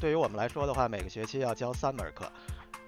对于我们来说的话，每个学期要教三门课，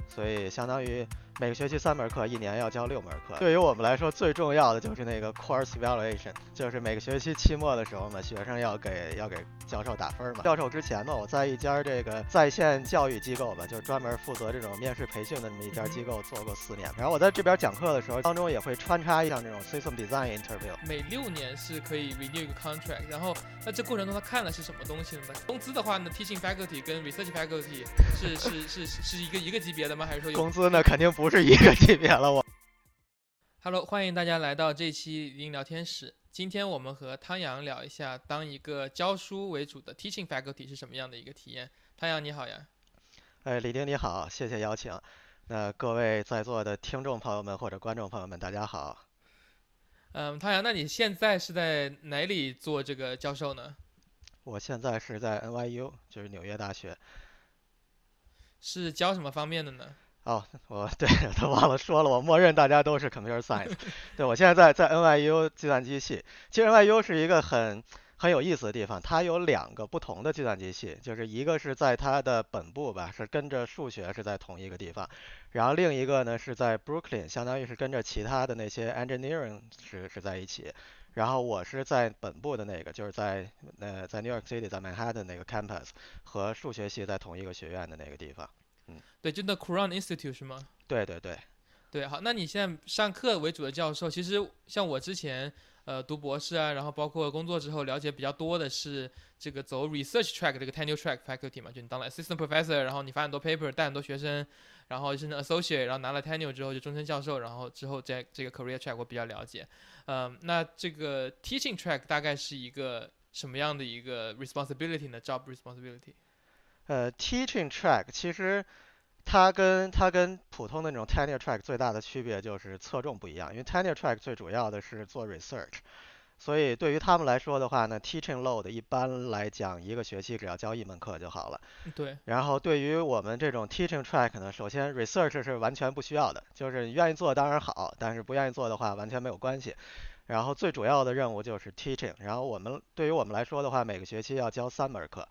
所以相当于。每个学期三门课，一年要教六门课。对于我们来说，最重要的就是那个 course evaluation，就是每个学期期末的时候嘛，学生要给要给教授打分嘛。教授之前呢，我在一家这个在线教育机构吧，就是专门负责这种面试培训的这么一家机构做过四年。然后我在这边讲课的时候，当中也会穿插一项这种 system design interview。每六年是可以 renew 一个 contract，然后那这过程中他看的是什么东西呢？工资的话呢，teaching faculty 跟 research faculty 是是是是一个一个级别的吗？还是说工资呢？肯定不。是一个级别了，我。Hello，欢迎大家来到这期语音聊天室。今天我们和汤阳聊一下，当一个教书为主的 teaching faculty 是什么样的一个体验。汤阳你好呀。哎，李丁你好，谢谢邀请。那各位在座的听众朋友们或者观众朋友们，大家好。嗯，汤阳，那你现在是在哪里做这个教授呢？我现在是在 NYU，就是纽约大学。是教什么方面的呢？哦，我对都忘了说了，我默认大家都是 computer science。对我现在在在 NYU 计算机系，其实 NYU 是一个很很有意思的地方，它有两个不同的计算机系，就是一个是在它的本部吧，是跟着数学是在同一个地方，然后另一个呢是在 Brooklyn，相当于是跟着其他的那些 engineering 是是在一起，然后我是在本部的那个，就是在呃在 New York City，在 Manhattan 那个 campus 和数学系在同一个学院的那个地方。对，就那 Crown Institute 是吗？对对对，对，好，那你现在上课为主的教授，其实像我之前呃读博士啊，然后包括工作之后了解比较多的是这个走 research track 这个 tenure track faculty 嘛，就你当了 assistant professor，然后你发很多 paper，带很多学生，然后甚至 associate，然后拿了 tenure 之后就终身教授，然后之后在这个 career track 我比较了解，嗯，那这个 teaching track 大概是一个什么样的一个 responsibility 呢？job responsibility？呃，teaching track 其实它跟它跟普通的那种 tenure track 最大的区别就是侧重不一样。因为 tenure track 最主要的是做 research，所以对于他们来说的话呢，teaching load 一般来讲一个学期只要教一门课就好了。对。然后对于我们这种 teaching track 呢，首先 research 是完全不需要的，就是你愿意做当然好，但是不愿意做的话完全没有关系。然后最主要的任务就是 teaching。然后我们对于我们来说的话，每个学期要教三门课。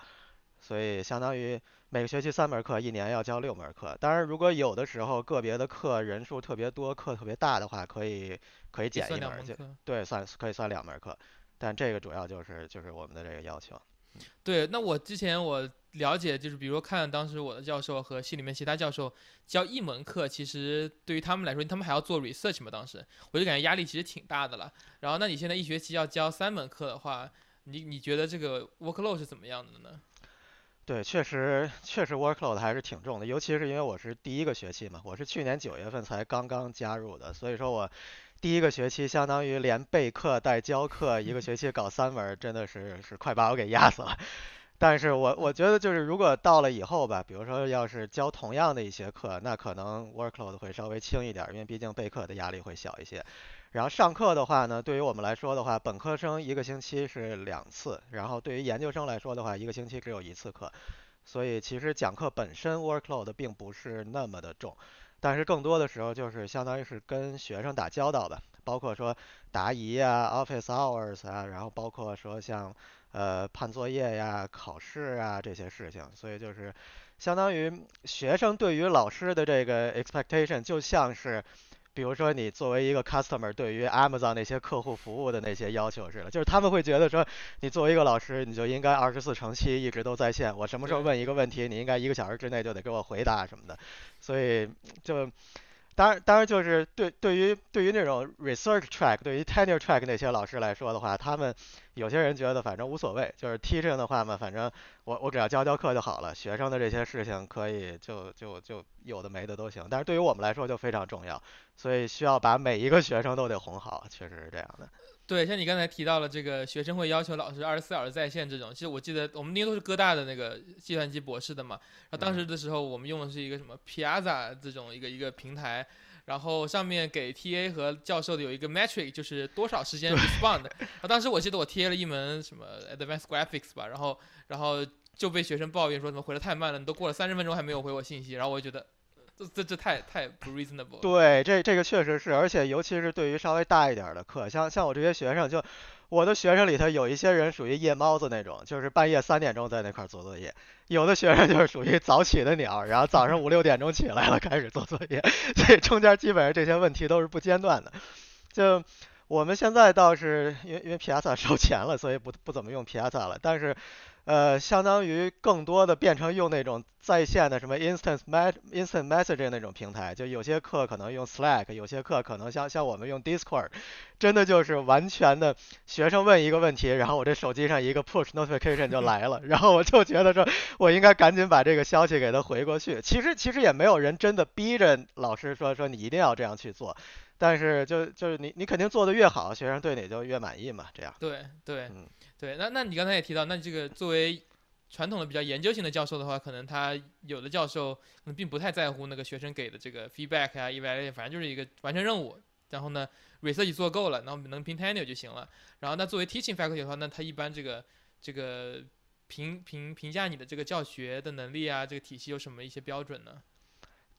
所以相当于每个学期三门课，一年要教六门课。当然，如果有的时候个别的课人数特别多，课特别大的话，可以可以减一门，就对，算可以算两门课。但这个主要就是就是我们的这个要求。对，那我之前我了解就是，比如看当时我的教授和系里面其他教授教一门课，其实对于他们来说，他们还要做 research 嘛，当时我就感觉压力其实挺大的了。然后，那你现在一学期要教三门课的话，你你觉得这个 workload 是怎么样的呢？对，确实确实 workload 还是挺重的，尤其是因为我是第一个学期嘛，我是去年九月份才刚刚加入的，所以说我第一个学期相当于连备课带教课，一个学期搞三门，真的是是快把我给压死了。但是我我觉得就是如果到了以后吧，比如说要是教同样的一些课，那可能 workload 会稍微轻一点，因为毕竟备课的压力会小一些。然后上课的话呢，对于我们来说的话，本科生一个星期是两次，然后对于研究生来说的话，一个星期只有一次课，所以其实讲课本身 workload 并不是那么的重，但是更多的时候就是相当于是跟学生打交道的，包括说答疑啊、office hours 啊，然后包括说像呃判作业呀、考试啊这些事情，所以就是相当于学生对于老师的这个 expectation 就像是。比如说，你作为一个 customer，对于 Amazon 那些客户服务的那些要求似的，就是他们会觉得说，你作为一个老师，你就应该二十四乘七一直都在线，我什么时候问一个问题，你应该一个小时之内就得给我回答什么的，所以就。当然，当然就是对对于对于那种 research track，对于 tenure track 那些老师来说的话，他们有些人觉得反正无所谓，就是 teaching 的话嘛，反正我我只要教教课就好了，学生的这些事情可以就就就有的没的都行。但是对于我们来说就非常重要，所以需要把每一个学生都得哄好，确实是这样的。对，像你刚才提到了这个学生会要求老师二十四小时在线这种，其实我记得我们那些都是哥大的那个计算机博士的嘛。然后当时的时候，我们用的是一个什么 Piazza 这种一个一个平台，然后上面给 TA 和教授的有一个 metric，就是多少时间 respond。然后当时我记得我贴了一门什么 Advanced Graphics 吧，然后然后就被学生抱怨说怎么回的太慢了，你都过了三十分钟还没有回我信息，然后我就觉得。这这这太太不 reasonable。对，这这个确实是，而且尤其是对于稍微大一点的课，像像我这些学生，就我的学生里头有一些人属于夜猫子那种，就是半夜三点钟在那块做作业；有的学生就是属于早起的鸟，然后早上五六点钟起来了开始做作业，所以中间基本上这些问题都是不间断的。就我们现在倒是因为因为 Piazza 收钱了，所以不不怎么用 Piazza 了，但是。呃，相当于更多的变成用那种在线的什么 instant me instant messaging 那种平台，就有些课可能用 Slack，有些课可能像像我们用 Discord，真的就是完全的学生问一个问题，然后我这手机上一个 push notification 就来了，然后我就觉得说我应该赶紧把这个消息给他回过去。其实其实也没有人真的逼着老师说说你一定要这样去做。但是就就是你你肯定做的越好，学生对你就越满意嘛，这样。对对对，那那你刚才也提到，那这个作为传统的比较研究型的教授的话，可能他有的教授可能并不太在乎那个学生给的这个 feedback 啊，evaluation，反正就是一个完成任务，然后呢 research 做够了，然后能评 tenure 就行了。然后那作为 teaching faculty 的话，那他一般这个这个评评评价你的这个教学的能力啊，这个体系有什么一些标准呢？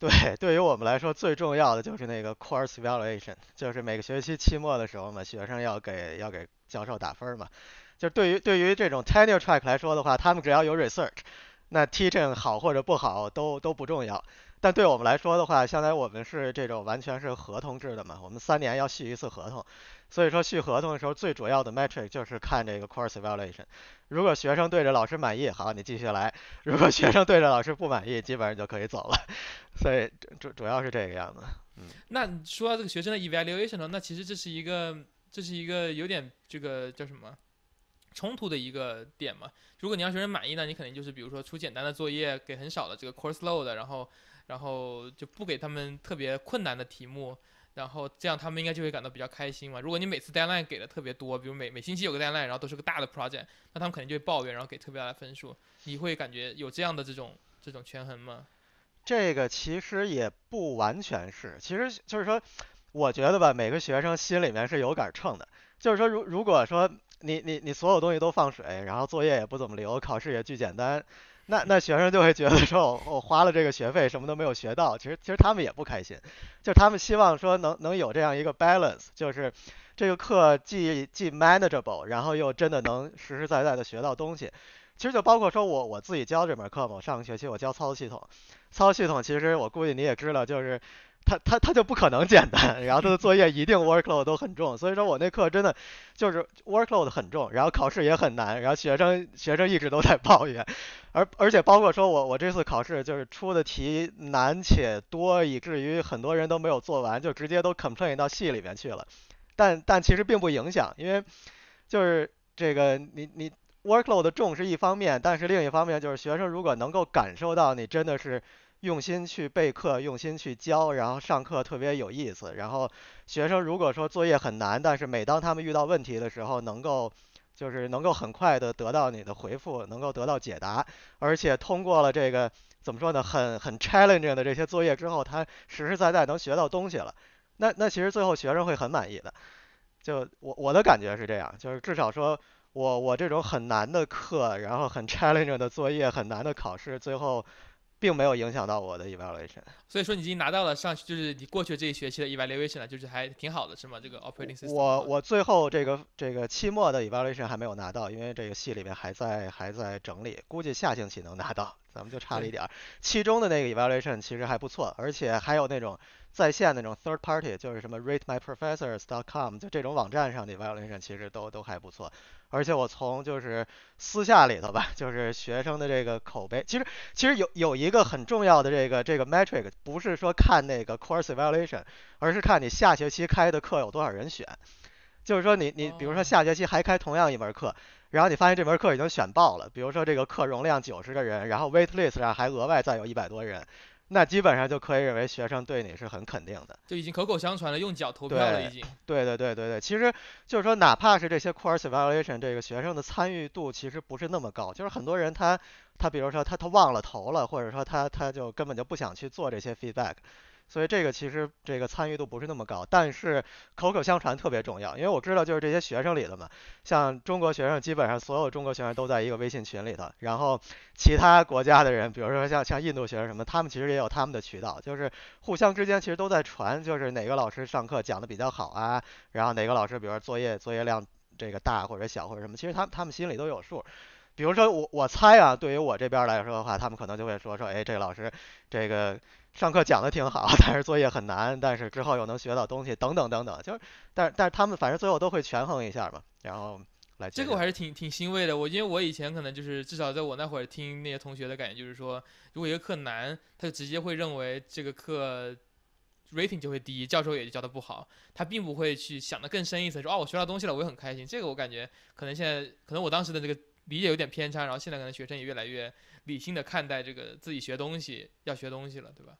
对，对于我们来说最重要的就是那个 course evaluation，就是每个学期期末的时候嘛，学生要给要给教授打分嘛。就对于对于这种 tenure track 来说的话，他们只要有 research，那 teaching 好或者不好都都不重要。但对我们来说的话，相当于我们是这种完全是合同制的嘛，我们三年要续一次合同，所以说续合同的时候最主要的 metric 就是看这个 course evaluation。如果学生对着老师满意，好，你继续来；如果学生对着老师不满意，基本上就可以走了。所以主主要是这个样子。嗯，那说到这个学生的 evaluation 呢，那其实这是一个这是一个有点这个叫什么冲突的一个点嘛。如果你让学生满意呢，你肯定就是比如说出简单的作业，给很少的这个 course load，然后。然后就不给他们特别困难的题目，然后这样他们应该就会感到比较开心嘛。如果你每次 deadline 给的特别多，比如每每星期有个 deadline，然后都是个大的 project，那他们肯定就会抱怨，然后给特别大的分数。你会感觉有这样的这种这种权衡吗？这个其实也不完全是，其实就是说，我觉得吧，每个学生心里面是有杆秤的。就是说，如如果说你你你所有东西都放水，然后作业也不怎么留，考试也巨简单。那那学生就会觉得说，我我花了这个学费，什么都没有学到。其实其实他们也不开心，就他们希望说能能有这样一个 balance，就是这个课既既 manageable，然后又真的能实实在在的学到东西。其实就包括说我我自己教这门课嘛，我上个学期我教操作系统，操作系统其实我估计你也知道，就是。他他他就不可能简单，然后他的作业一定 workload 都很重，所以说我那课真的就是 workload 很重，然后考试也很难，然后学生学生一直都在抱怨，而而且包括说我我这次考试就是出的题难且多，以至于很多人都没有做完，就直接都 complain 到系里面去了，但但其实并不影响，因为就是这个你你 workload 重是一方面，但是另一方面就是学生如果能够感受到你真的是。用心去备课，用心去教，然后上课特别有意思。然后学生如果说作业很难，但是每当他们遇到问题的时候，能够就是能够很快的得到你的回复，能够得到解答，而且通过了这个怎么说呢，很很 challenging 的这些作业之后，他实实在在能学到东西了。那那其实最后学生会很满意的。就我我的感觉是这样，就是至少说我我这种很难的课，然后很 challenging 的作业，很难的考试，最后。并没有影响到我的 evaluation，所以说你已经拿到了上就是你过去这一学期的 evaluation 了，就是还挺好的，是吗？这个 operating system。我我最后这个这个期末的 evaluation 还没有拿到，因为这个系里面还在还在整理，估计下星期能拿到，咱们就差了一点儿。其中的那个 evaluation 其实还不错，而且还有那种在线那种 third party，就是什么 ratemyprofessors.com，就这种网站上的 evaluation 其实都都还不错。而且我从就是私下里头吧，就是学生的这个口碑，其实其实有有一个很重要的这个这个 metric，不是说看那个 course evaluation，而是看你下学期开的课有多少人选。就是说你你比如说下学期还开同样一门课，然后你发现这门课已经选爆了，比如说这个课容量九十个人，然后 wait list 上还额外再有一百多人。那基本上就可以认为学生对你是很肯定的，就已经口口相传了，用脚投票了已经。对对对对对，其实就是说，哪怕是这些 course evaluation，这个学生的参与度其实不是那么高，就是很多人他他比如说他他忘了投了，或者说他他就根本就不想去做这些 feedback。所以这个其实这个参与度不是那么高，但是口口相传特别重要，因为我知道就是这些学生里的嘛，像中国学生基本上所有中国学生都在一个微信群里头，然后其他国家的人，比如说像像印度学生什么，他们其实也有他们的渠道，就是互相之间其实都在传，就是哪个老师上课讲的比较好啊，然后哪个老师比如说作业作业量这个大或者小或者什么，其实他他们心里都有数。比如说我我猜啊，对于我这边来说的话，他们可能就会说说，哎，这个老师这个上课讲的挺好，但是作业很难，但是之后又能学到东西，等等等等，就是，但是但是他们反正最后都会权衡一下嘛，然后来。这个我还是挺挺欣慰的，我因为我以前可能就是至少在我那会儿听那些同学的感觉就是说，如果一个课难，他就直接会认为这个课 rating 就会低，教授也就教的不好，他并不会去想的更深一层，说哦我学到东西了，我也很开心。这个我感觉可能现在可能我当时的这个。理解有点偏差，然后现在可能学生也越来越理性的看待这个自己学东西要学东西了，对吧？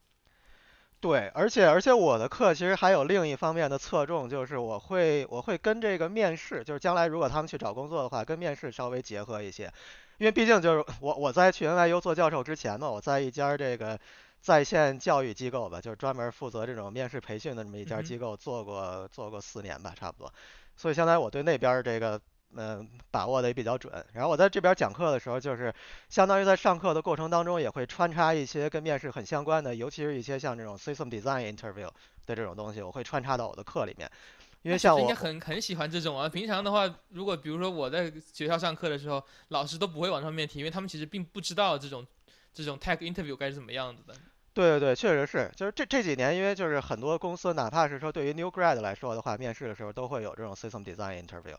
对，而且而且我的课其实还有另一方面的侧重，就是我会我会跟这个面试，就是将来如果他们去找工作的话，跟面试稍微结合一些，因为毕竟就是我我在去 NYU 做教授之前呢，我在一家这个在线教育机构吧，就是专门负责这种面试培训的这么一家机构做过做过四年吧，差不多，所以相当于我对那边这个。嗯，把握的也比较准。然后我在这边讲课的时候，就是相当于在上课的过程当中，也会穿插一些跟面试很相关的，尤其是一些像这种 system design interview 的这种东西，我会穿插到我的课里面。因为像我应该很很喜欢这种啊。平常的话，如果比如说我在学校上课的时候，老师都不会往上面提，因为他们其实并不知道这种这种 tech interview 该是怎么样子的。对对对，确实是，就是这这几年，因为就是很多公司，哪怕是说对于 new grad 来说的话，面试的时候都会有这种 system design interview。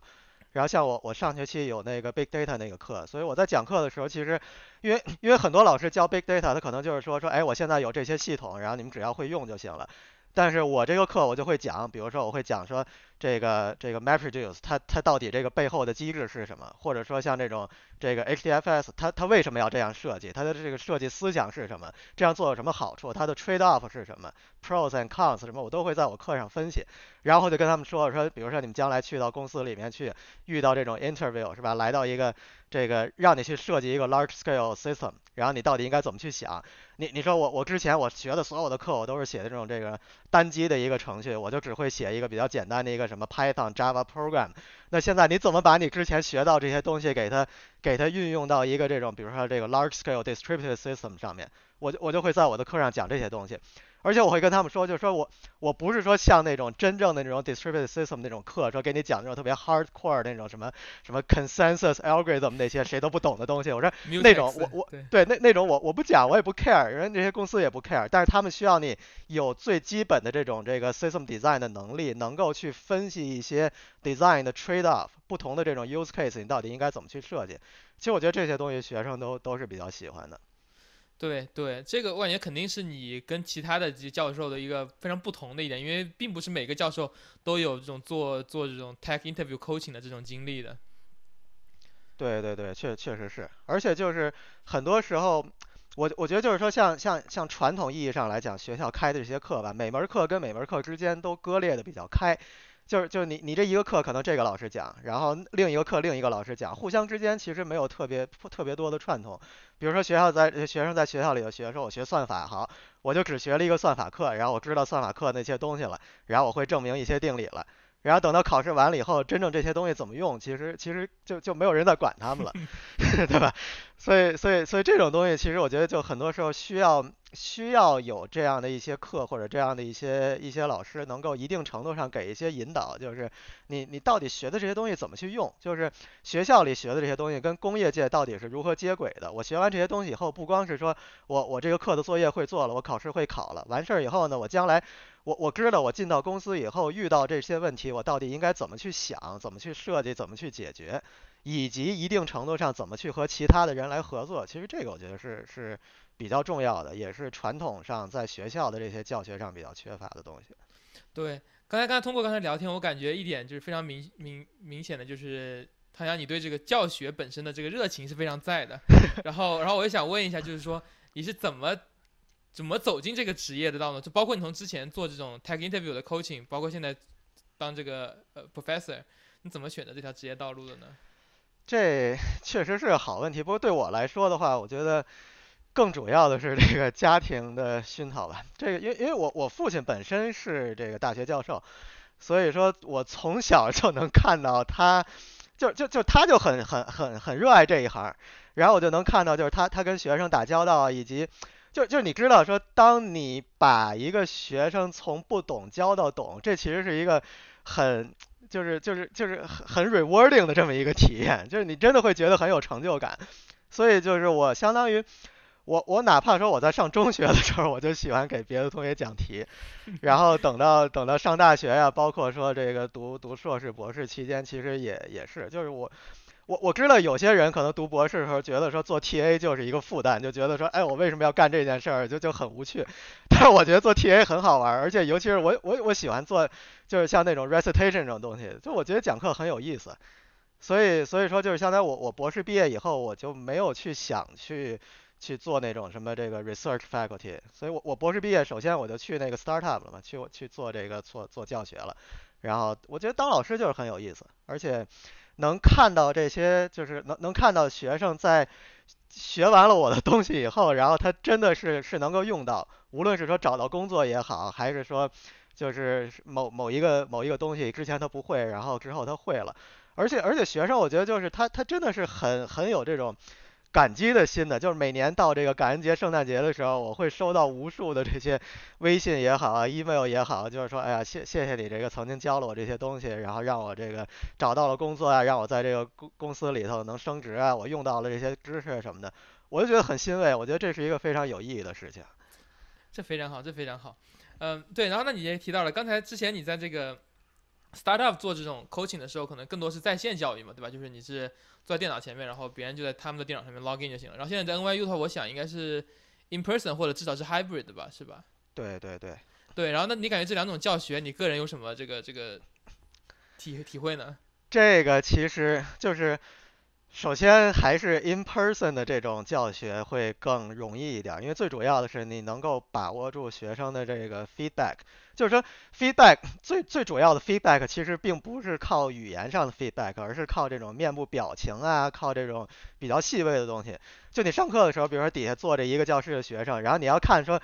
然后像我，我上学期有那个 big data 那个课，所以我在讲课的时候，其实，因为因为很多老师教 big data，他可能就是说说，哎，我现在有这些系统，然后你们只要会用就行了。但是我这个课我就会讲，比如说我会讲说这个这个 MapReduce 它它到底这个背后的机制是什么，或者说像这种这个 HDFS 它它为什么要这样设计，它的这个设计思想是什么，这样做有什么好处，它的 trade off 是什么，pros and cons 什么，我都会在我课上分析，然后就跟他们说说，比如说你们将来去到公司里面去遇到这种 interview 是吧，来到一个这个让你去设计一个 large scale system，然后你到底应该怎么去想？你你说我我之前我学的所有的课我都是写的这种这个单机的一个程序，我就只会写一个比较简单的一个什么 Python Java program。那现在你怎么把你之前学到这些东西给它给它运用到一个这种比如说这个 large scale distributed system 上面？我就我就会在我的课上讲这些东西。而且我会跟他们说，就是说我我不是说像那种真正的那种 distributed system 那种课，说给你讲那种特别 hardcore 那种什么什么 consensus algorithm 那些谁都不懂的东西。我说那种我我对那那种我我不讲，我也不 care，因为这些公司也不 care。但是他们需要你有最基本的这种这个 system design 的能力，能够去分析一些 design 的 trade off，不同的这种 use case，你到底应该怎么去设计。其实我觉得这些东西学生都都是比较喜欢的。对对，这个我感觉肯定是你跟其他的这些教授的一个非常不同的一点，因为并不是每个教授都有这种做做这种 tech interview coaching 的这种经历的。对对对，确确实是，而且就是很多时候，我我觉得就是说，像像像传统意义上来讲，学校开的这些课吧，每门课跟每门课之间都割裂的比较开。就是就是你你这一个课可能这个老师讲，然后另一个课另一个老师讲，互相之间其实没有特别特别多的串通。比如说学校在学生在学校里头学说，我学算法好，我就只学了一个算法课，然后我知道算法课那些东西了，然后我会证明一些定理了。然后等到考试完了以后，真正这些东西怎么用，其实其实就就没有人在管他们了 对吧？所以所以所以这种东西，其实我觉得就很多时候需要需要有这样的一些课或者这样的一些一些老师，能够一定程度上给一些引导，就是你你到底学的这些东西怎么去用？就是学校里学的这些东西跟工业界到底是如何接轨的？我学完这些东西以后，不光是说我我这个课的作业会做了，我考试会考了，完事儿以后呢，我将来。我我知道，我进到公司以后遇到这些问题，我到底应该怎么去想，怎么去设计，怎么去解决，以及一定程度上怎么去和其他的人来合作。其实这个我觉得是是比较重要的，也是传统上在学校的这些教学上比较缺乏的东西。对，刚才刚才通过刚才聊天，我感觉一点就是非常明明明显的就是，唐阳，你对这个教学本身的这个热情是非常在的。然后然后我也想问一下，就是说你是怎么？怎么走进这个职业的道路？就包括你从之前做这种 tech interview 的 coaching，包括现在当这个呃 professor，你怎么选择这条职业道路的呢？这确实是个好问题。不过对我来说的话，我觉得更主要的是这个家庭的熏陶吧。这个因为因为我我父亲本身是这个大学教授，所以说我从小就能看到他，就就就他就很很很很热爱这一行，然后我就能看到就是他他跟学生打交道以及。就就你知道说，当你把一个学生从不懂教到懂，这其实是一个很就是就是就是很很 rewarding 的这么一个体验，就是你真的会觉得很有成就感。所以就是我相当于。我我哪怕说我在上中学的时候，我就喜欢给别的同学讲题，然后等到等到上大学呀，包括说这个读读硕士、博士期间，其实也也是，就是我我我知道有些人可能读博士的时候觉得说做 TA 就是一个负担，就觉得说哎我为什么要干这件事儿，就就很无趣。但是我觉得做 TA 很好玩，而且尤其是我我我喜欢做就是像那种 recitation 这种东西，就我觉得讲课很有意思。所以所以说就是相当于我我博士毕业以后，我就没有去想去。去做那种什么这个 research faculty，所以我我博士毕业，首先我就去那个 startup 了嘛，去去做这个做做教学了。然后我觉得当老师就是很有意思，而且能看到这些，就是能能看到学生在学完了我的东西以后，然后他真的是是能够用到，无论是说找到工作也好，还是说就是某某一个某一个东西之前他不会，然后之后他会了。而且而且学生我觉得就是他他真的是很很有这种。感激的心的，就是每年到这个感恩节、圣诞节的时候，我会收到无数的这些微信也好啊，email 也好，就是说，哎呀，谢谢谢你这个曾经教了我这些东西，然后让我这个找到了工作啊，让我在这个公公司里头能升职啊，我用到了这些知识什么的，我就觉得很欣慰，我觉得这是一个非常有意义的事情。这非常好，这非常好。嗯，对，然后那你也提到了，刚才之前你在这个 startup 做这种 coaching 的时候，可能更多是在线教育嘛，对吧？就是你是。坐在电脑前面，然后别人就在他们的电脑上面 login 就行了。然后现在在 NYU 的话，我想应该是 in person 或者至少是 hybrid 吧，是吧？对对对对。然后那你感觉这两种教学，你个人有什么这个这个体体会呢？这个其实就是。首先还是 in person 的这种教学会更容易一点，因为最主要的是你能够把握住学生的这个 feedback，就是说 feedback 最最主要的 feedback 其实并不是靠语言上的 feedback，而是靠这种面部表情啊，靠这种比较细微的东西。就你上课的时候，比如说底下坐着一个教室的学生，然后你要看说。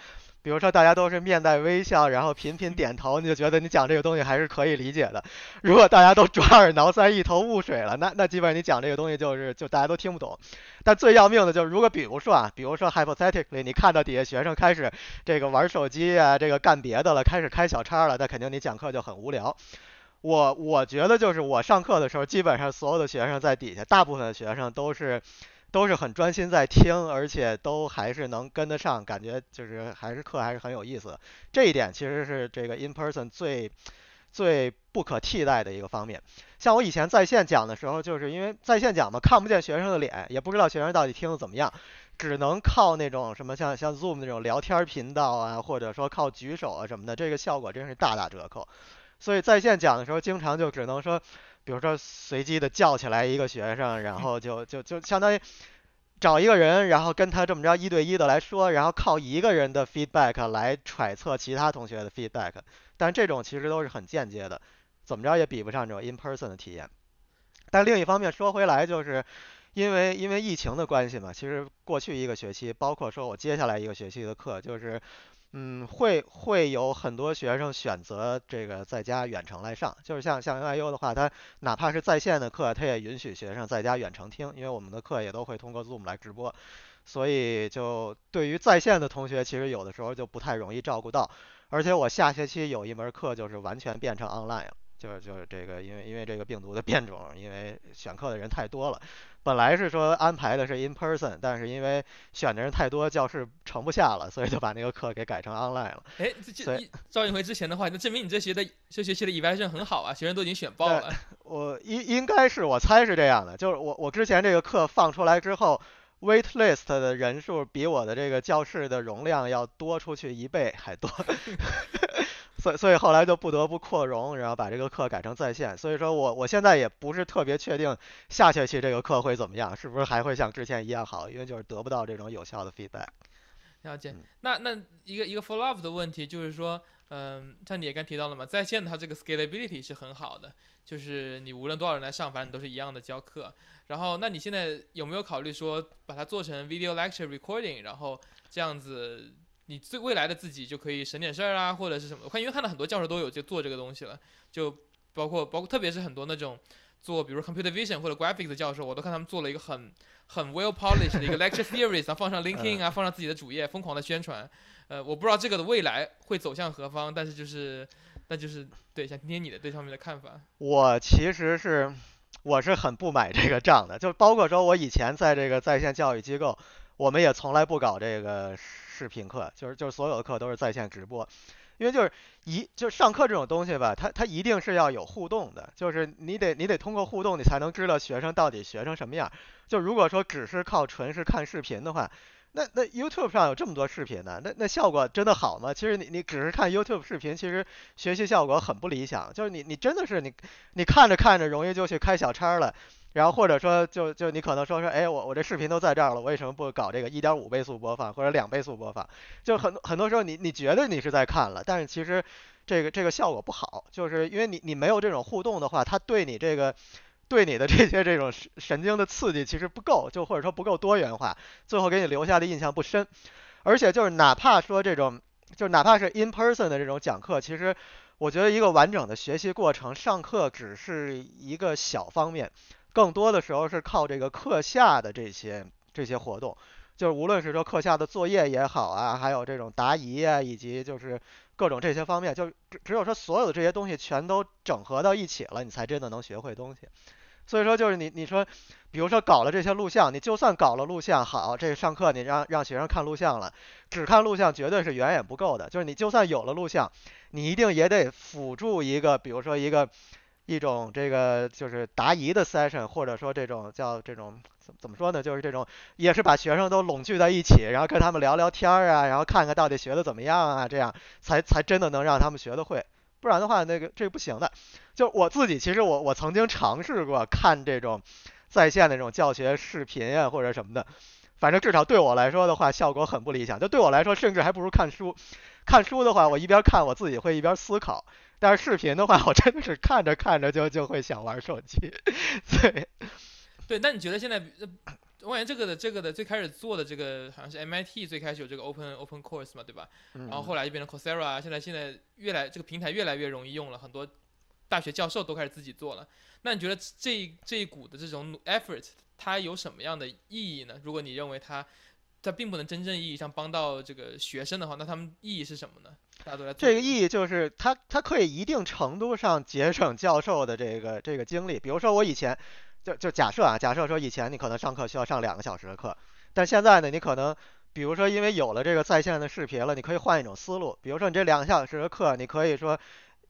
比如说大家都是面带微笑，然后频频点头，你就觉得你讲这个东西还是可以理解的。如果大家都抓耳挠腮、一头雾水了，那那基本上你讲这个东西就是就大家都听不懂。但最要命的就是，如果比如说啊，比如说 hypothetically，你看到底下学生开始这个玩手机啊，这个干别的了，开始开小差了，那肯定你讲课就很无聊。我我觉得就是我上课的时候，基本上所有的学生在底下，大部分的学生都是。都是很专心在听，而且都还是能跟得上，感觉就是还是课还是很有意思。这一点其实是这个 in person 最最不可替代的一个方面。像我以前在线讲的时候，就是因为在线讲嘛，看不见学生的脸，也不知道学生到底听得怎么样，只能靠那种什么像像 Zoom 那种聊天频道啊，或者说靠举手啊什么的，这个效果真是大打折扣。所以在线讲的时候，经常就只能说。比如说随机的叫起来一个学生，然后就就就相当于找一个人，然后跟他这么着一对一的来说，然后靠一个人的 feedback 来揣测其他同学的 feedback，但这种其实都是很间接的，怎么着也比不上这种 in person 的体验。但另一方面说回来，就是因为因为疫情的关系嘛，其实过去一个学期，包括说我接下来一个学期的课，就是。嗯，会会有很多学生选择这个在家远程来上，就是像像 NIU 的话，它哪怕是在线的课，它也允许学生在家远程听，因为我们的课也都会通过 Zoom 来直播，所以就对于在线的同学，其实有的时候就不太容易照顾到，而且我下学期有一门课就是完全变成 online 了。就是就是这个，因为因为这个病毒的变种，因为选课的人太多了，本来是说安排的是 in person，但是因为选的人太多，教室盛不下了，所以就把那个课给改成 online 了。哎，这这赵运辉之前的话，那证明你这学的这学期的 evaluation 很好啊，学生都已经选爆了。我应应该是我猜是这样的，就是我我之前这个课放出来之后，wait list 的人数比我的这个教室的容量要多出去一倍还多。所以，所以后来就不得不扩容，然后把这个课改成在线。所以说我我现在也不是特别确定下学期这个课会怎么样，是不是还会像之前一样好？因为就是得不到这种有效的 feedback。了解。那那一个一个 follow up 的问题就是说，嗯，像你也刚提到了嘛，在线它这个 scalability 是很好的，就是你无论多少人来上，反正都是一样的教课。然后，那你现在有没有考虑说把它做成 video lecture recording，然后这样子？你最未来的自己就可以省点事儿啊，或者是什么？我看因为看到很多教授都有就做这个东西了，就包括包括特别是很多那种做比如 computer vision 或者 graphics 的教授，我都看他们做了一个很很 well polished 的一个 lecture series，然后放上 LinkedIn 啊，放上自己的主页，疯狂的宣传。呃，我不知道这个的未来会走向何方，但是就是那就是对，想听听你的对上面的看法。我其实是我是很不买这个账的，就包括说我以前在这个在线教育机构，我们也从来不搞这个视频课，就是就是所有的课都是在线直播。因为就是一就是上课这种东西吧，它它一定是要有互动的，就是你得你得通过互动，你才能知道学生到底学成什么样。就如果说只是靠纯是看视频的话，那那 YouTube 上有这么多视频呢，那那效果真的好吗？其实你你只是看 YouTube 视频，其实学习效果很不理想。就是你你真的是你你看着看着容易就去开小差了。然后或者说，就就你可能说说，哎，我我这视频都在这儿了，我为什么不搞这个一点五倍速播放或者两倍速播放？就很很多时候，你你觉得你是在看了，但是其实这个这个效果不好，就是因为你你没有这种互动的话，它对你这个对你的这些这种神经的刺激其实不够，就或者说不够多元化，最后给你留下的印象不深。而且就是哪怕说这种，就哪怕是 in person 的这种讲课，其实我觉得一个完整的学习过程，上课只是一个小方面。更多的时候是靠这个课下的这些这些活动，就是无论是说课下的作业也好啊，还有这种答疑啊，以及就是各种这些方面，就只只有说所有的这些东西全都整合到一起了，你才真的能学会东西。所以说就是你你说，比如说搞了这些录像，你就算搞了录像好，这上课你让让学生看录像了，只看录像绝对是远远不够的。就是你就算有了录像，你一定也得辅助一个，比如说一个。一种这个就是答疑的 session，或者说这种叫这种怎怎么说呢？就是这种也是把学生都拢聚在一起，然后跟他们聊聊天儿啊，然后看看到底学的怎么样啊，这样才才真的能让他们学得会。不然的话，那个这不行的。就我自己，其实我我曾经尝试过看这种在线的这种教学视频啊，或者什么的，反正至少对我来说的话，效果很不理想。就对我来说，甚至还不如看书。看书的话，我一边看我自己会一边思考。但是视频的话，我真的是看着看着就就会想玩手机，对，对。那你觉得现在，我感觉这个的这个的最开始做的这个好像是 MIT 最开始有这个 Open Open Course 嘛，对吧？然后后来就变成 Coursera，现在现在越来这个平台越来越容易用了，很多大学教授都开始自己做了。那你觉得这这一股的这种 effort 它有什么样的意义呢？如果你认为它它并不能真正意义上帮到这个学生的话，那他们意义是什么呢？大家都这个意义就是它它可以一定程度上节省教授的这个这个精力。比如说我以前就就假设啊，假设说以前你可能上课需要上两个小时的课，但现在呢，你可能比如说因为有了这个在线的视频了，你可以换一种思路。比如说你这两个小时的课，你可以说。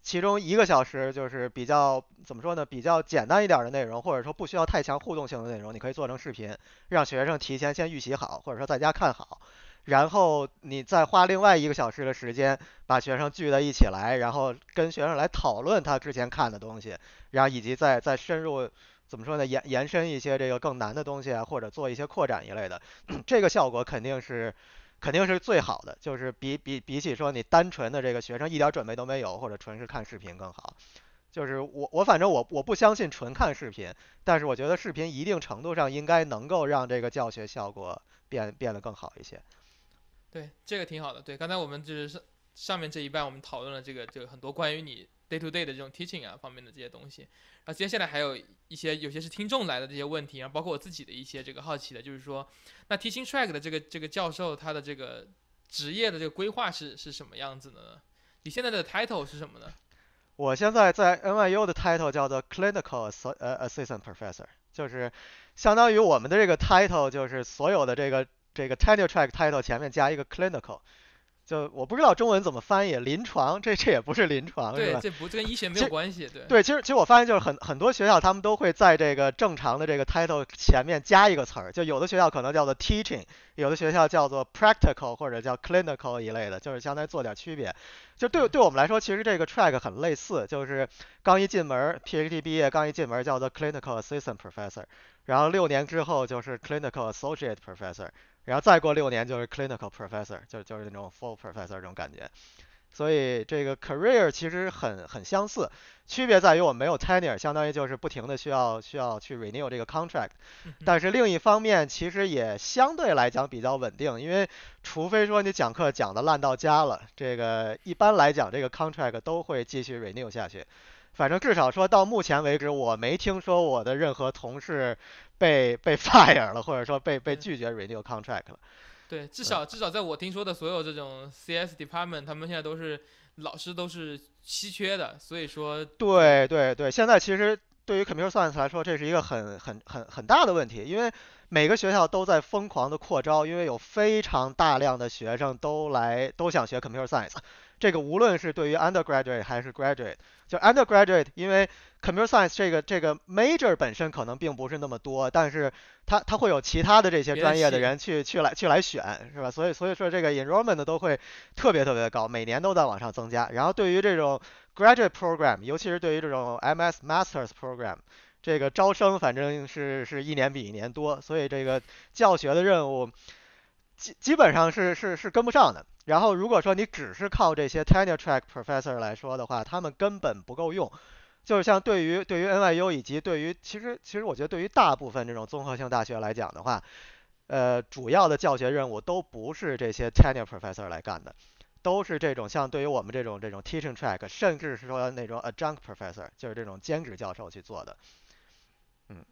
其中一个小时就是比较怎么说呢？比较简单一点的内容，或者说不需要太强互动性的内容，你可以做成视频，让学生提前先预习好，或者说在家看好，然后你再花另外一个小时的时间把学生聚在一起来，然后跟学生来讨论他之前看的东西，然后以及再再深入怎么说呢？延延伸一些这个更难的东西啊，或者做一些扩展一类的，这个效果肯定是。肯定是最好的，就是比比比起说你单纯的这个学生一点准备都没有，或者纯是看视频更好。就是我我反正我我不相信纯看视频，但是我觉得视频一定程度上应该能够让这个教学效果变变得更好一些。对，这个挺好的。对，刚才我们就是上上面这一半我们讨论了这个这个很多关于你。Day to day 的这种 teaching 啊方面的这些东西，然后接下来还有一些有些是听众来的这些问题，然后包括我自己的一些这个好奇的，就是说，那 teaching track 的这个这个教授他的这个职业的这个规划是是什么样子的呢？你现在的 title 是什么呢？我现在在 NYU 的 title 叫做 clinical 呃 assistant professor，就是相当于我们的这个 title 就是所有的这个这个 tenure track title 前面加一个 clinical。就我不知道中文怎么翻译，临床这这也不是临床，是吧？对，这不这跟医学没有关系，对。对，其实其实我发现就是很很多学校他们都会在这个正常的这个 title 前面加一个词儿，就有的学校可能叫做 teaching，有的学校叫做 practical 或者叫 clinical 一类的，就是相当于做点区别。就对对我们来说，其实这个 track 很类似，就是刚一进门 PhD 毕业，刚一进门叫做 clinical assistant professor，然后六年之后就是 clinical associate professor。然后再过六年就是 clinical professor，就就是那种 full professor 这种感觉，所以这个 career 其实很很相似，区别在于我们没有 tenure，相当于就是不停的需要需要去 renew 这个 contract，但是另一方面其实也相对来讲比较稳定，因为除非说你讲课讲的烂到家了，这个一般来讲这个 contract 都会继续 renew 下去。反正至少说到目前为止，我没听说我的任何同事被被 fire 了，或者说被被拒绝 renew contract 了。对，至少至少在我听说的所有这种 CS department，他们现在都是老师都是稀缺的，所以说对对对，现在其实对于 computer science 来说，这是一个很很很很大的问题，因为每个学校都在疯狂的扩招，因为有非常大量的学生都来都想学 computer science。这个无论是对于 undergraduate 还是 graduate，就 undergraduate，因为 computer science 这个这个 major 本身可能并不是那么多，但是它它会有其他的这些专业的人去去来去来选，是吧？所以所以说这个 enrollment 都会特别特别高，每年都在往上增加。然后对于这种 graduate program，尤其是对于这种 MS masters program，这个招生反正是是一年比一年多，所以这个教学的任务基基本上是是是跟不上的。然后，如果说你只是靠这些 tenure track professor 来说的话，他们根本不够用。就是像对于对于 NYU 以及对于其实其实我觉得对于大部分这种综合性大学来讲的话，呃，主要的教学任务都不是这些 tenure professor 来干的，都是这种像对于我们这种这种 teaching track，甚至是说那种 adjunct professor，就是这种兼职教授去做的。嗯，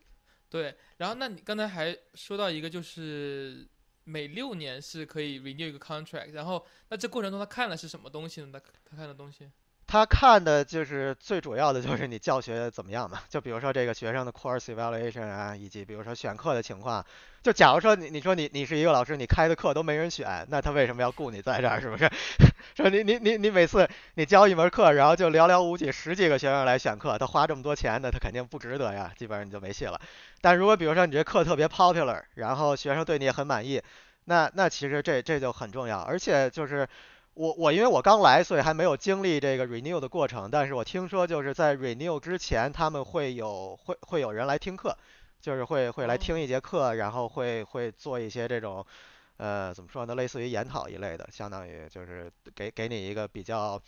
对。然后，那你刚才还说到一个就是。每六年是可以 renew 一个 contract，然后那这过程中他看的是什么东西呢？他他看的东西？他看的就是最主要的就是你教学怎么样嘛，就比如说这个学生的 course evaluation 啊，以及比如说选课的情况。就假如说你你说你你是一个老师，你开的课都没人选，那他为什么要雇你在这儿？是不是？说你你你你每次你教一门课，然后就寥寥无几十几个学生来选课，他花这么多钱，那他肯定不值得呀，基本上你就没戏了。但如果比如说你这课特别 popular，然后学生对你也很满意，那那其实这这就很重要，而且就是。我我因为我刚来，所以还没有经历这个 renew 的过程。但是我听说就是在 renew 之前，他们会有会会有人来听课，就是会会来听一节课，然后会会做一些这种，呃，怎么说呢，类似于研讨一类的，相当于就是给给你一个比较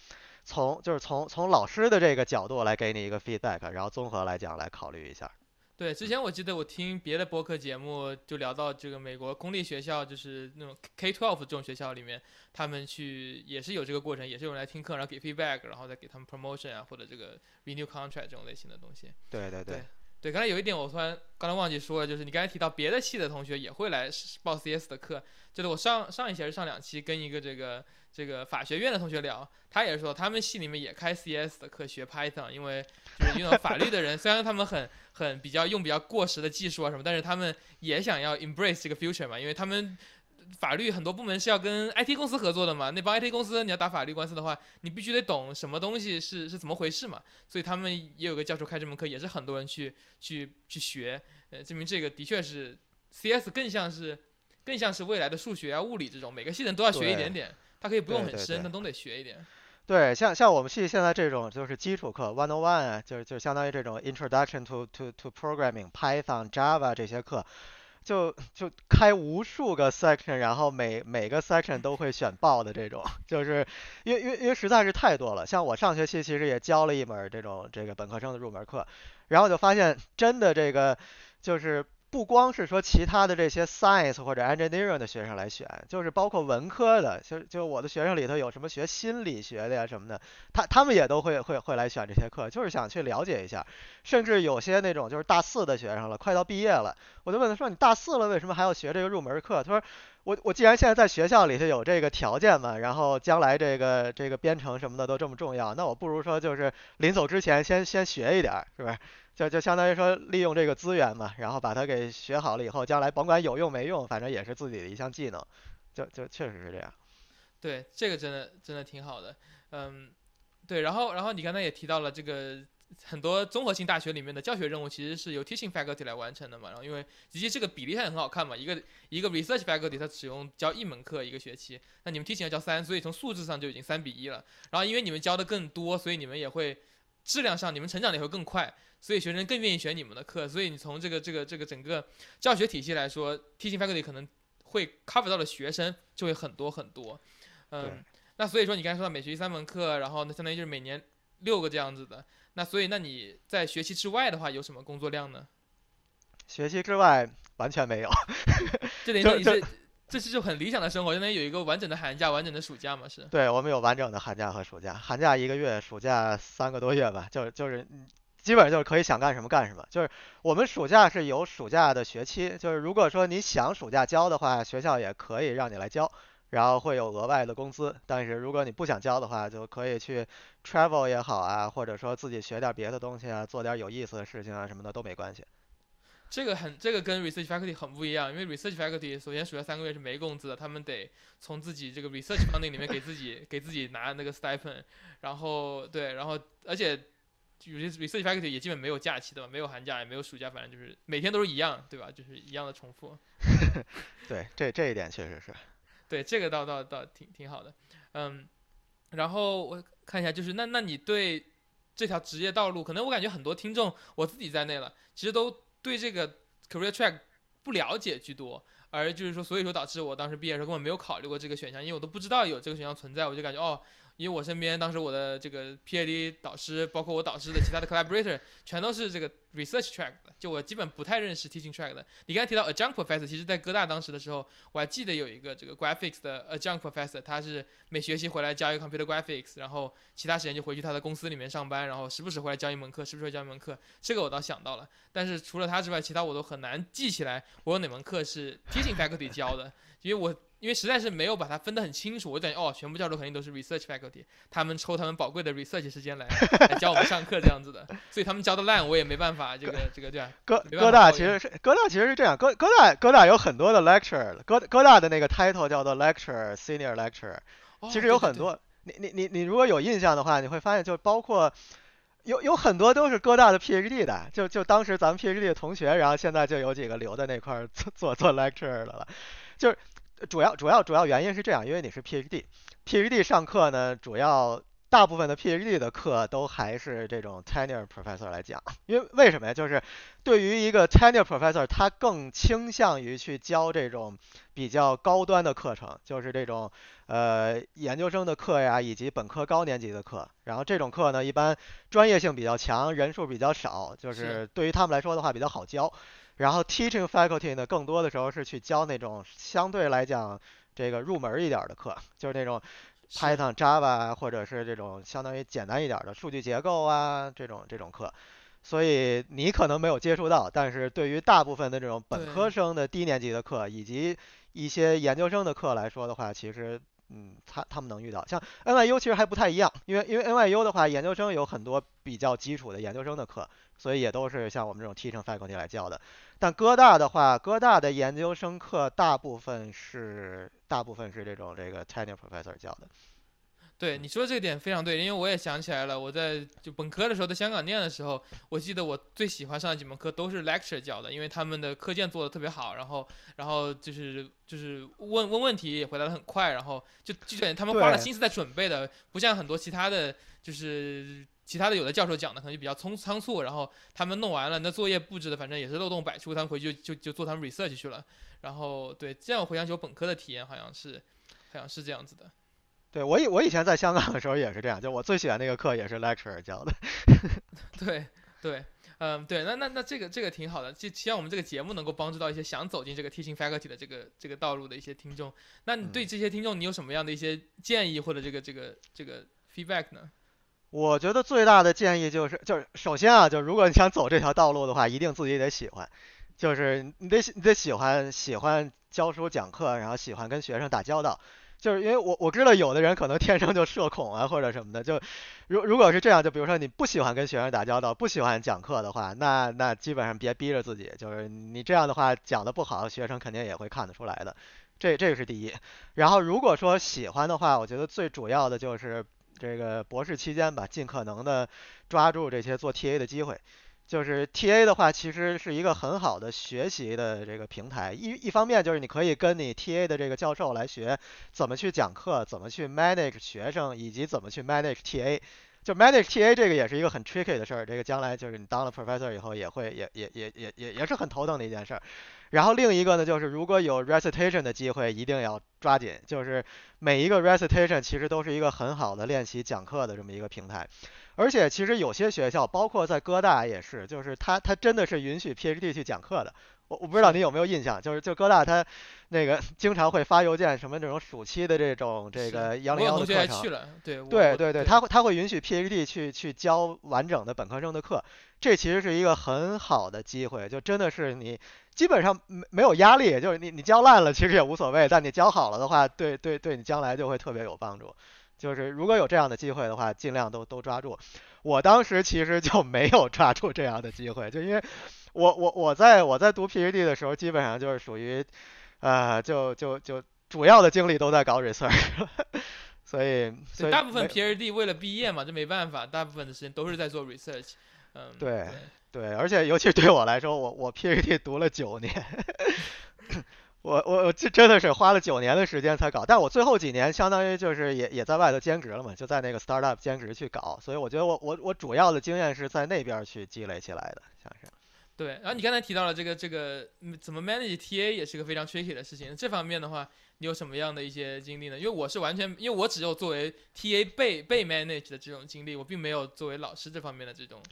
从就是从从老师的这个角度来给你一个 feedback，然后综合来讲来考虑一下。对，之前我记得我听别的播客节目就聊到这个美国公立学校，就是那种 K twelve 这种学校里面，他们去也是有这个过程，也是有人来听课，然后给 feedback，然后再给他们 promotion 啊，或者这个 renew contract 这种类型的东西。对对对。对，对刚才有一点我突然刚才忘记说了，就是你刚才提到别的系的同学也会来报 CS 的课，就是我上上一期还是上两期跟一个这个。这个法学院的同学聊，他也是说他们系里面也开 CS 的课学 Python，因为就是用法律的人，虽然他们很很比较用比较过时的技术啊什么，但是他们也想要 embrace 这个 future 嘛，因为他们法律很多部门是要跟 IT 公司合作的嘛，那帮 IT 公司你要打法律官司的话，你必须得懂什么东西是是怎么回事嘛，所以他们也有个教授开这门课，也是很多人去去去学，呃，证明这个的确是 CS 更像是更像是未来的数学啊物理这种，每个系人都要学一点点。它可以不用很深，但都得学一点。对，像像我们系现在这种就是基础课，one on one，就是就相当于这种 introduction to to to programming Python Java 这些课，就就开无数个 section，然后每每个 section 都会选报的这种，就是因为因为因为实在是太多了。像我上学期其实也教了一门这种这个本科生的入门课，然后就发现真的这个就是。不光是说其他的这些 science 或者 engineering 的学生来选，就是包括文科的，就就我的学生里头有什么学心理学的呀什么的，他他们也都会会会来选这些课，就是想去了解一下。甚至有些那种就是大四的学生了，快到毕业了，我就问他说：“你大四了，为什么还要学这个入门课？”他说：“我我既然现在在学校里头有这个条件嘛，然后将来这个这个编程什么的都这么重要，那我不如说就是临走之前先先学一点，是不是？”就就相当于说利用这个资源嘛，然后把它给学好了以后，将来甭管有用没用，反正也是自己的一项技能，就就确实是这样。对，这个真的真的挺好的，嗯，对，然后然后你刚才也提到了这个很多综合性大学里面的教学任务其实是由 teaching faculty 来完成的嘛，然后因为其实这个比例上也很好看嘛，一个一个 research faculty 它只用教一门课一个学期，那你们 teaching 要教三，所以从素质上就已经三比一了，然后因为你们教的更多，所以你们也会质量上你们成长的也会更快。所以学生更愿意选你们的课，所以你从这个这个这个整个教学体系来说，teaching faculty 可能会 cover 到的学生就会很多很多。嗯，那所以说你刚才说到每学期三门课，然后那相当于就是每年六个这样子的。那所以那你在学习之外的话有什么工作量呢？学习之外完全没有。这等于说你是这是就很理想的生活，相当于有一个完整的寒假、完整的暑假嘛？是。对我们有完整的寒假和暑假，寒假一个月，暑假三个多月吧，就就是。基本上就是可以想干什么干什么。就是我们暑假是有暑假的学期，就是如果说你想暑假教的话，学校也可以让你来教，然后会有额外的工资。但是如果你不想交的话，就可以去 travel 也好啊，或者说自己学点别的东西啊，做点有意思的事情啊什么的都没关系。这个很，这个跟 research faculty 很不一样，因为 research faculty 首先暑假三个月是没工资的，他们得从自己这个 research funding 里面给自己给自己拿那个 stipend，然后对，然后而且有些 research faculty 也基本没有假期的嘛，没有寒假也没有暑假，反正就是每天都是一样，对吧？就是一样的重复。对，这这一点确实是。对，这个倒倒倒挺挺好的，嗯，然后我看一下，就是那那你对这条职业道路，可能我感觉很多听众，我自己在内了，其实都。对这个 career track 不了解居多，而就是说，所以说导致我当时毕业的时候根本没有考虑过这个选项，因为我都不知道有这个选项存在，我就感觉哦。因为我身边当时我的这个 PhD 导师，包括我导师的其他的 collaborator，全都是这个 research track 的，就我基本不太认识 teaching track 的。你刚才提到 adjunct professor，其实在哥大当时的时候，我还记得有一个这个 graphics 的 adjunct professor，他是每学期回来教一个 computer graphics，然后其他时间就回去他的公司里面上班，然后时不时回来教一门课，时不时教一门课。这个我倒想到了，但是除了他之外，其他我都很难记起来我有哪门课是 teaching faculty 教的，因为我。因为实在是没有把它分得很清楚，我感觉哦，全部教授肯定都是 research faculty，他们抽他们宝贵的 research 时间来 来教我们上课这样子的，所以他们教的烂，我也没办法，这个这个对吧？哥哥大其实是哥大其实是这样，哥哥大哥大有很多的 lecture，哥哥大的那个 title 叫做 lecture senior lecture，其实有很多，你你你你如果有印象的话，你会发现就包括有有很多都是哥大的 PhD 的，就就当时咱们 PhD 的同学，然后现在就有几个留在那块做做做 lecture 的了，就是。主要主要主要原因是这样，因为你是 PhD，PhD 上课呢，主要大部分的 PhD 的课都还是这种 tenure professor 来讲，因为为什么呀？就是对于一个 tenure professor，他更倾向于去教这种比较高端的课程，就是这种呃研究生的课呀，以及本科高年级的课。然后这种课呢，一般专业性比较强，人数比较少，就是对于他们来说的话比较好教。然后 teaching faculty 呢，更多的时候是去教那种相对来讲这个入门一点的课，就是那种 Python、Java 或者是这种相当于简单一点的数据结构啊这种这种课。所以你可能没有接触到，但是对于大部分的这种本科生的低年级的课以及一些研究生的课来说的话，其实嗯，他他们能遇到。像 NYU 其实还不太一样，因为因为 NYU 的话，研究生有很多比较基础的研究生的课，所以也都是像我们这种 teaching faculty 来教的。但哥大的话，哥大的研究生课大部分是大部分是这种这个 tenure professor 教的。对你说这个点非常对，因为我也想起来了，我在就本科的时候在香港念的时候，我记得我最喜欢上的几门课都是 lecture 教的，因为他们的课件做的特别好，然后然后就是就是问问问题也回答的很快，然后就就感觉他们花了心思在准备的，不像很多其他的就是。其他的有的教授讲的可能就比较匆仓促，然后他们弄完了，那作业布置的反正也是漏洞百出，他们回去就就就做他们 research 去了。然后对，这样我回想起我本科的体验，好像是好像是这样子的。对我以我以前在香港的时候也是这样，就我最喜欢那个课也是 lecturer 教的。对对，嗯对，那那那这个这个挺好的，就希望我们这个节目能够帮助到一些想走进这个 teaching faculty 的这个这个道路的一些听众。那你对这些听众你有什么样的一些建议或者这个这个这个 feedback 呢？我觉得最大的建议就是，就是首先啊，就如果你想走这条道路的话，一定自己得喜欢，就是你得你得喜欢喜欢教书讲课，然后喜欢跟学生打交道。就是因为我我知道有的人可能天生就社恐啊或者什么的，就如如果是这样，就比如说你不喜欢跟学生打交道，不喜欢讲课的话，那那基本上别逼着自己，就是你这样的话讲的不好，学生肯定也会看得出来的。这这个是第一。然后如果说喜欢的话，我觉得最主要的就是。这个博士期间吧，尽可能的抓住这些做 TA 的机会。就是 TA 的话，其实是一个很好的学习的这个平台。一一方面就是你可以跟你 TA 的这个教授来学怎么去讲课，怎么去 manage 学生，以及怎么去 manage TA。就 manage TA 这个也是一个很 tricky 的事儿。这个将来就是你当了 professor 以后，也会也也也也也也是很头疼的一件事儿。然后另一个呢，就是如果有 recitation 的机会，一定要抓紧。就是每一个 recitation 其实都是一个很好的练习讲课的这么一个平台。而且其实有些学校，包括在哥大也是，就是他他真的是允许 PhD 去讲课的。我我不知道你有没有印象，就是就哥大他那个经常会发邮件，什么这种暑期的这种这个幺零幺的课程。对对对对，他会他会允许 PhD 去去教完整的本科生的课，这其实是一个很好的机会，就真的是你基本上没没有压力，就是你你教烂了其实也无所谓，但你教好了的话，对对对你将来就会特别有帮助。就是如果有这样的机会的话，尽量都都抓住。我当时其实就没有抓住这样的机会，就因为。我我我在我在读 PhD 的时候，基本上就是属于，呃，就就就主要的精力都在搞 research，所以所以大部分 PhD 为了毕业嘛，这没办法，大部分的时间都是在做 research，嗯，对对，而且尤其对我来说，我我 PhD 读了九年，我我我这真的是花了九年的时间才搞，但我最后几年相当于就是也也在外头兼职了嘛，就在那个 startup 兼职去搞，所以我觉得我我我主要的经验是在那边去积累起来的，像是。对，然后你刚才提到了这个这个怎么 manage TA 也是个非常 tricky 的事情。这方面的话，你有什么样的一些经历呢？因为我是完全，因为我只有作为 TA 被被 manage 的这种经历，我并没有作为老师这方面的这种。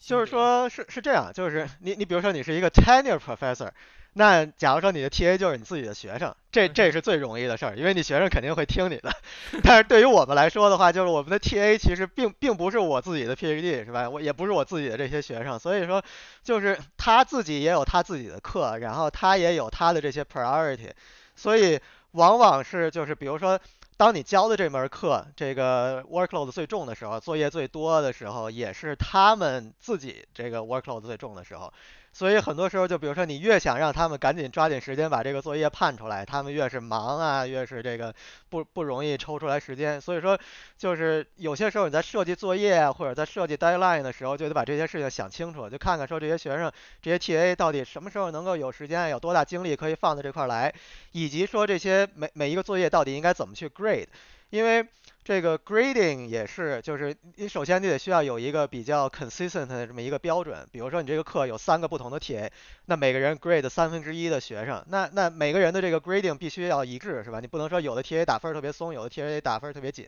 就是说，是是这样，就是你你比如说你是一个 tenure professor。那假如说你的 TA 就是你自己的学生，这这是最容易的事儿，因为你学生肯定会听你的。但是对于我们来说的话，就是我们的 TA 其实并并不是我自己的 PhD 是吧？我也不是我自己的这些学生，所以说就是他自己也有他自己的课，然后他也有他的这些 priority，所以往往是就是比如说，当你教的这门课这个 workload 最重的时候，作业最多的时候，也是他们自己这个 workload 最重的时候。所以很多时候，就比如说你越想让他们赶紧抓紧时间把这个作业判出来，他们越是忙啊，越是这个不不容易抽出来时间。所以说，就是有些时候你在设计作业，或者在设计 deadline 的时候，就得把这些事情想清楚，就看看说这些学生、这些 TA 到底什么时候能够有时间，有多大精力可以放在这块来，以及说这些每每一个作业到底应该怎么去 grade，因为。这个 grading 也是，就是你首先你得需要有一个比较 consistent 的这么一个标准。比如说你这个课有三个不同的 TA，那每个人 grade 三分之一的学生，那那每个人的这个 grading 必须要一致，是吧？你不能说有的 TA 打分特别松，有的 TA 打分特别紧。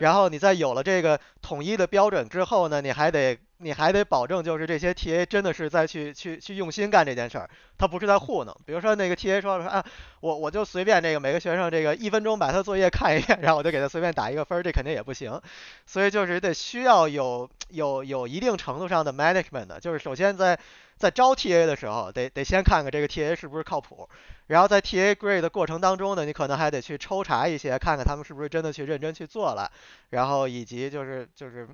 然后你在有了这个统一的标准之后呢，你还得。你还得保证，就是这些 TA 真的是在去去去用心干这件事儿，他不是在糊弄。比如说那个 TA 说说啊，我我就随便这个每个学生这个一分钟把他作业看一遍，然后我就给他随便打一个分儿，这肯定也不行。所以就是得需要有有有一定程度上的 management 的，就是首先在在招 TA 的时候，得得先看看这个 TA 是不是靠谱，然后在 TA grade 的过程当中呢，你可能还得去抽查一些，看看他们是不是真的去认真去做了，然后以及就是就是。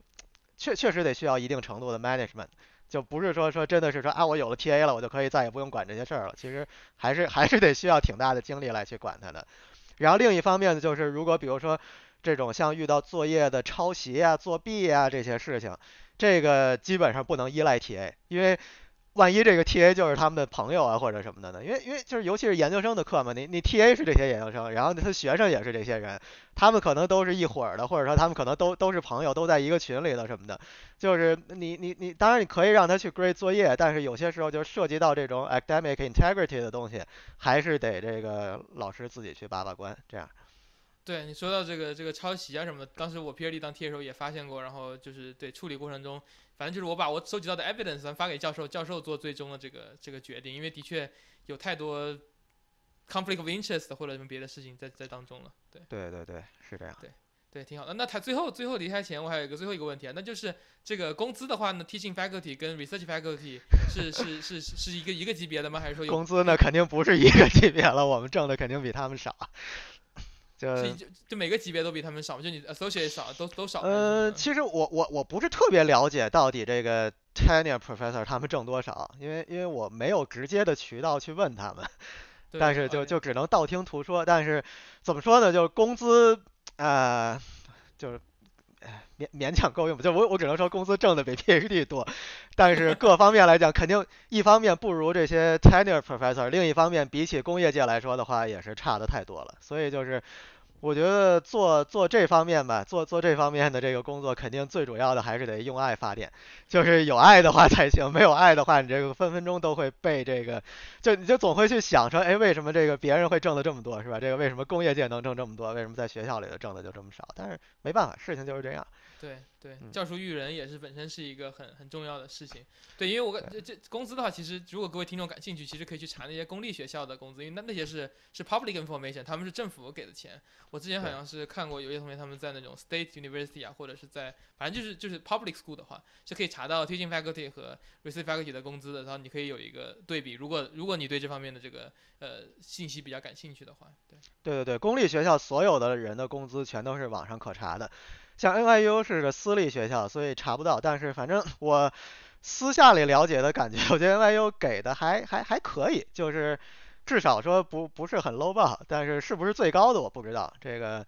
确确实得需要一定程度的 management，就不是说说真的是说啊我有了 TA 了我就可以再也不用管这些事儿了，其实还是还是得需要挺大的精力来去管它的。然后另一方面呢，就是如果比如说这种像遇到作业的抄袭啊、作弊啊这些事情，这个基本上不能依赖 TA，因为。万一这个 TA 就是他们的朋友啊，或者什么的呢？因为因为就是尤其是研究生的课嘛，你你 TA 是这些研究生，然后他学生也是这些人，他们可能都是一伙儿的，或者说他们可能都都是朋友，都在一个群里的什么的。就是你你你，当然你可以让他去 grade 作业，但是有些时候就涉及到这种 academic integrity 的东西，还是得这个老师自己去把把关，这样。对你说到这个这个抄袭啊什么的，当时我 PhD 当 T 的时候也发现过，然后就是对处理过程中，反正就是我把我收集到的 evidence 发给教授，教授做最终的这个这个决定，因为的确有太多 conflict of interest 或者什么别的事情在在当中了。对对对对，是这样。对对，挺好的。那他最后最后离开前，我还有一个最后一个问题啊，那就是这个工资的话呢，teaching faculty 跟 research faculty 是是是是一个一个级别的吗？还是说工资呢？肯定不是一个级别了，我们挣的肯定比他们少。就就就每个级别都比他们少，就你 associate 少，都都少。嗯，其实我我我不是特别了解到底这个 tenure professor 他们挣多少，因为因为我没有直接的渠道去问他们，但是就就只能道听途说。但是怎么说呢，就是工资呃，就是勉勉强够用吧，就我我只能说工资挣的比 PhD 多，但是各方面来讲，肯定一方面不如这些 tenure professor，另一方面比起工业界来说的话，也是差的太多了，所以就是。我觉得做做这方面吧，做做这方面的这个工作，肯定最主要的还是得用爱发电，就是有爱的话才行。没有爱的话，你这个分分钟都会被这个，就你就总会去想说，哎，为什么这个别人会挣的这么多，是吧？这个为什么工业界能挣这么多？为什么在学校里头挣的就这么少？但是没办法，事情就是这样。对。对，嗯教书育人也是本身是一个很很重要的事情。对，因为我感这这工资的话，其实如果各位听众感兴趣，其实可以去查那些公立学校的工资，因为那那些是是 public information，他们是政府给的钱。我之前好像是看过有些同学他们在那种 state university 啊，或者是在反正就是就是 public school 的话，是可以查到 teaching faculty 和 research faculty 的工资的，然后你可以有一个对比。如果如果你对这方面的这个呃信息比较感兴趣的话，对。对对对，公立学校所有的人的工资全都是网上可查的，像 NYU 是个私立学校，所以查不到。但是反正 我私下里了解的感觉，我觉得 NYU 给的还还还可以，就是至少说不不是很 low 吧，但是是不是最高的我不知道，这个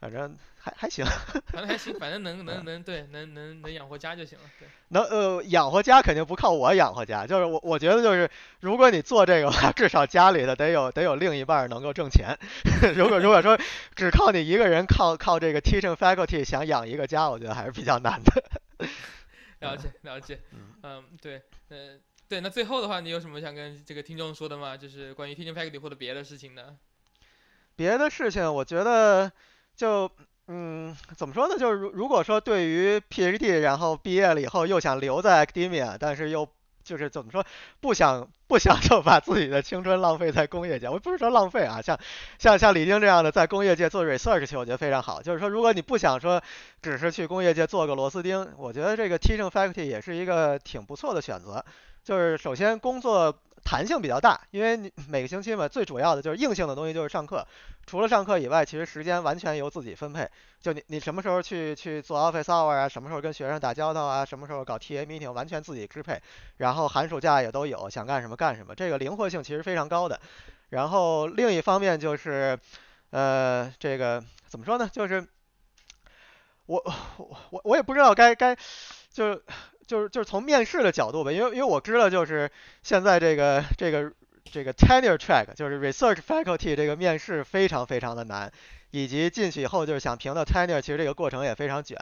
反正还还行，反正还行，反正能 能能对能能能养活家就行了，对。能呃养活家肯定不靠我养活家，就是我我觉得就是如果你做这个的话，至少家里的得有得有另一半儿能够挣钱。如果如果说只靠你一个人靠靠这个 teaching faculty 想养一个家，我觉得还是比较难的。了 解了解，嗯嗯，对，呃，对，那最后的话，你有什么想跟这个听众说的吗？就是关于 teaching faculty 或者别的事情呢？别的事情，我觉得就嗯，怎么说呢？就是如如果说对于 PhD，然后毕业了以后又想留在 academia，但是又就是怎么说，不想不想就把自己的青春浪费在工业界。我不是说浪费啊，像像像李丁这样的在工业界做 research 去，我觉得非常好。就是说，如果你不想说只是去工业界做个螺丝钉，我觉得这个 teaching faculty 也是一个挺不错的选择。就是首先工作弹性比较大，因为你每个星期嘛，最主要的就是硬性的东西就是上课，除了上课以外，其实时间完全由自己分配。就你你什么时候去去做 office hour 啊，什么时候跟学生打交道啊，什么时候搞 TA meeting，完全自己支配。然后寒暑假也都有，想干什么干什么，这个灵活性其实非常高的。然后另一方面就是，呃，这个怎么说呢？就是我我我我也不知道该该就是就是就是从面试的角度吧，因为因为我知道就是现在这个这个这个 tenure track 就是 research faculty 这个面试非常非常的难，以及进去以后就是想评到 tenure，其实这个过程也非常卷。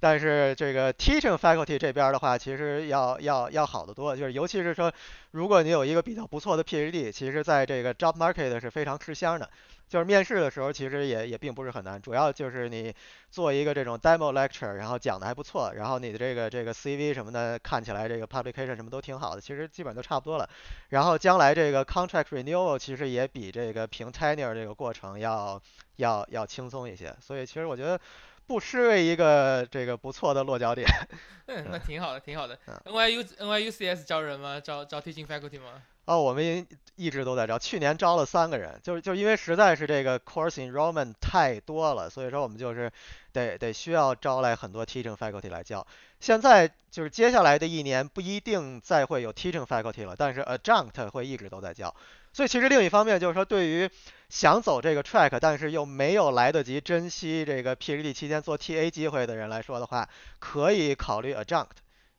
但是这个 teaching faculty 这边的话，其实要要要好得多，就是尤其是说，如果你有一个比较不错的 PhD，其实在这个 job market 是非常吃香的。就是面试的时候，其实也也并不是很难，主要就是你做一个这种 demo lecture，然后讲的还不错，然后你的这个这个 CV 什么的看起来这个 publication 什么都挺好的，其实基本都差不多了。然后将来这个 contract renewal 其实也比这个评 tenure 这个过程要要要轻松一些，所以其实我觉得不失为一个这个不错的落脚点。嗯，那挺好的，挺好的嗯。NYU NYU CS 招人吗？招招 teaching faculty 吗？哦，我们一直都在招，去年招了三个人，就是就因为实在是这个 course enrollment 太多了，所以说我们就是得得需要招来很多 teaching faculty 来教。现在就是接下来的一年不一定再会有 teaching faculty 了，但是 adjunct 会一直都在教。所以其实另一方面就是说，对于想走这个 track，但是又没有来得及珍惜这个 PhD 期间做 TA 机会的人来说的话，可以考虑 adjunct。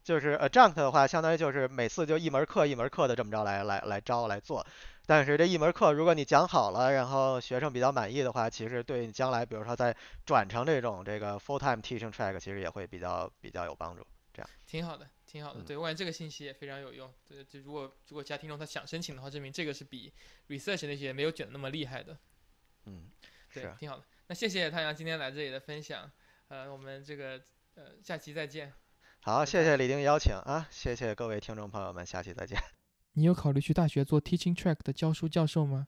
就是 adjunct 的话，相当于就是每次就一门课一门课的这么着来来来招来做。但是这一门课如果你讲好了，然后学生比较满意的话，其实对你将来比如说再转成这种这个 full time teaching track，其实也会比较比较有帮助。这样挺好的，挺好的。嗯对我感觉这个信息也非常有用。对，就如果如果其他听众他想申请的话，证明这个是比 research 那些没有卷的那么厉害的。嗯，对，挺好的。那谢谢太阳今天来这里的分享。呃，我们这个呃下期再见。好，谢谢李丁邀请啊，谢谢各位听众朋友们，下期再见。你有考虑去大学做 teaching track 的教书教授吗？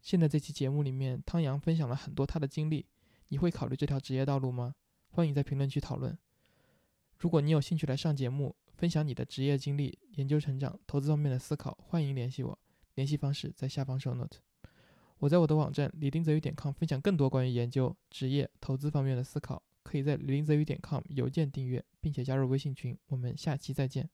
现在这期节目里面，汤阳分享了很多他的经历，你会考虑这条职业道路吗？欢迎在评论区讨论。如果你有兴趣来上节目，分享你的职业经历、研究成长、投资方面的思考，欢迎联系我，联系方式在下方 show note。我在我的网站李丁泽宇点 com 分享更多关于研究、职业、投资方面的思考，可以在林泽宇点 com 邮件订阅，并且加入微信群。我们下期再见。